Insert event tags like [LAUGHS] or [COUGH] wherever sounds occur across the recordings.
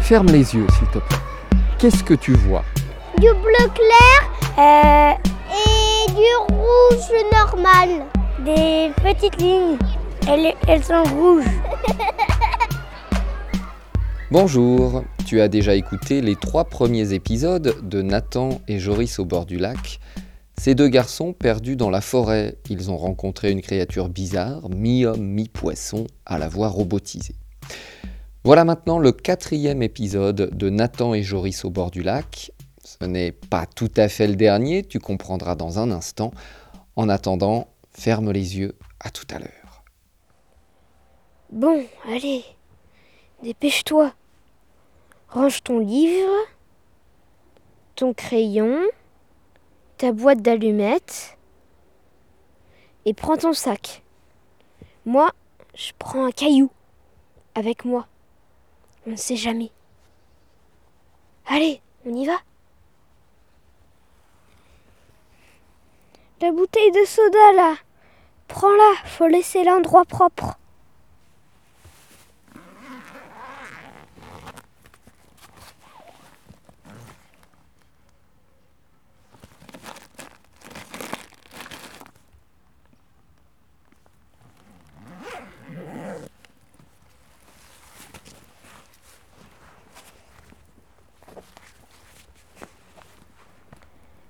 Ferme les yeux, s'il te plaît. Qu'est-ce que tu vois? Du bleu clair euh, et du rouge normal. Des petites lignes. Elles, elles sont rouges. [LAUGHS] Bonjour, tu as déjà écouté les trois premiers épisodes de Nathan et Joris au bord du lac. Ces deux garçons perdus dans la forêt, ils ont rencontré une créature bizarre, mi-homme, mi-poisson, à la voix robotisée. Voilà maintenant le quatrième épisode de Nathan et Joris au bord du lac. Ce n'est pas tout à fait le dernier, tu comprendras dans un instant. En attendant, ferme les yeux, à tout à l'heure. Bon, allez, dépêche-toi. Range ton livre, ton crayon, boîte d'allumettes et prends ton sac. Moi, je prends un caillou avec moi. On ne sait jamais. Allez, on y va La bouteille de soda là, prends-la, faut laisser l'endroit propre.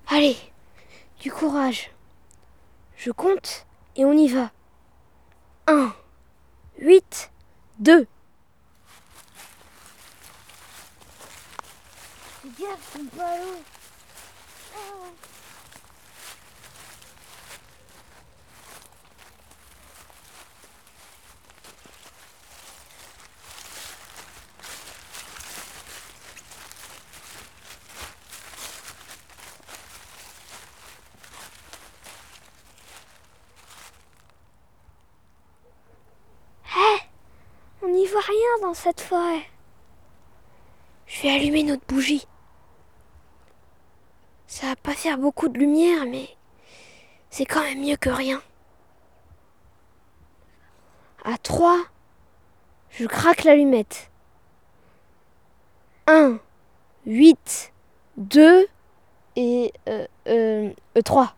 Allez, du courage. Je compte et on y va. 1, 8, 2. Fais gaffe, rien dans cette forêt. Je vais allumer notre bougie. Ça va pas faire beaucoup de lumière, mais c'est quand même mieux que rien. À 3, je craque l'allumette. 1, 8, 2 et euh, euh, 3.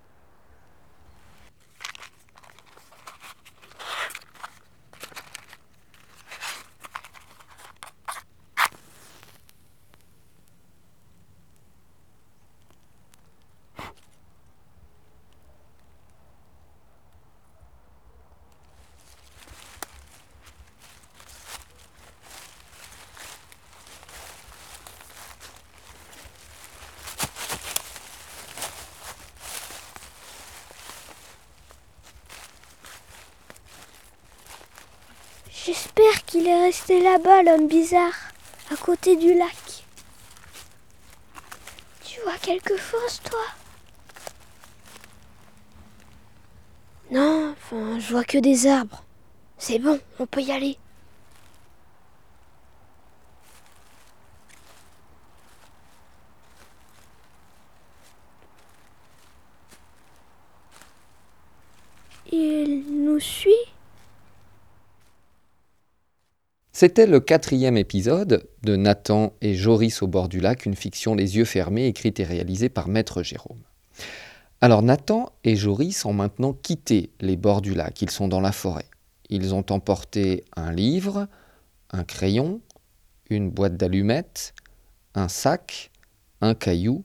J'espère qu'il est resté là-bas, l'homme bizarre, à côté du lac. Tu vois quelque chose, toi? Non, enfin, je vois que des arbres. C'est bon, on peut y aller. Il nous suit? C'était le quatrième épisode de Nathan et Joris au bord du lac, une fiction les yeux fermés, écrite et réalisée par Maître Jérôme. Alors Nathan et Joris ont maintenant quitté les bords du lac, ils sont dans la forêt. Ils ont emporté un livre, un crayon, une boîte d'allumettes, un sac, un caillou,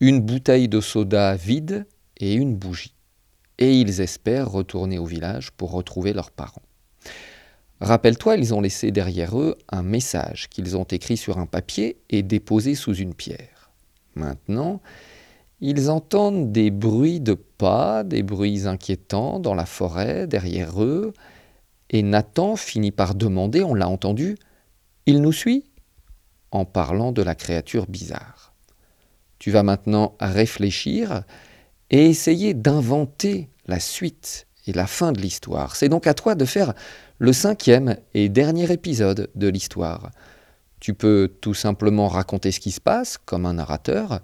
une bouteille de soda vide et une bougie. Et ils espèrent retourner au village pour retrouver leurs parents. Rappelle-toi, ils ont laissé derrière eux un message qu'ils ont écrit sur un papier et déposé sous une pierre. Maintenant, ils entendent des bruits de pas, des bruits inquiétants dans la forêt derrière eux, et Nathan finit par demander, on l'a entendu, Il nous suit? en parlant de la créature bizarre. Tu vas maintenant réfléchir et essayer d'inventer la suite et la fin de l'histoire. C'est donc à toi de faire le cinquième et dernier épisode de l'histoire. Tu peux tout simplement raconter ce qui se passe comme un narrateur,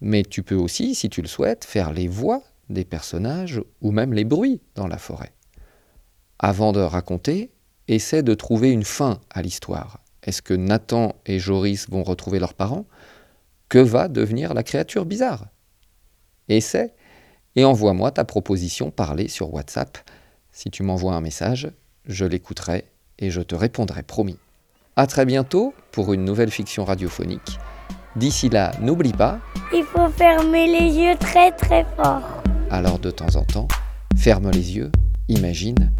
mais tu peux aussi, si tu le souhaites, faire les voix des personnages ou même les bruits dans la forêt. Avant de raconter, essaie de trouver une fin à l'histoire. Est-ce que Nathan et Joris vont retrouver leurs parents? Que va devenir la créature bizarre? Essaie et envoie-moi ta proposition parlée sur WhatsApp. Si tu m'envoies un message, je l'écouterai et je te répondrai, promis. À très bientôt pour une nouvelle fiction radiophonique. D'ici là, n'oublie pas. Il faut fermer les yeux très très fort. Alors de temps en temps, ferme les yeux, imagine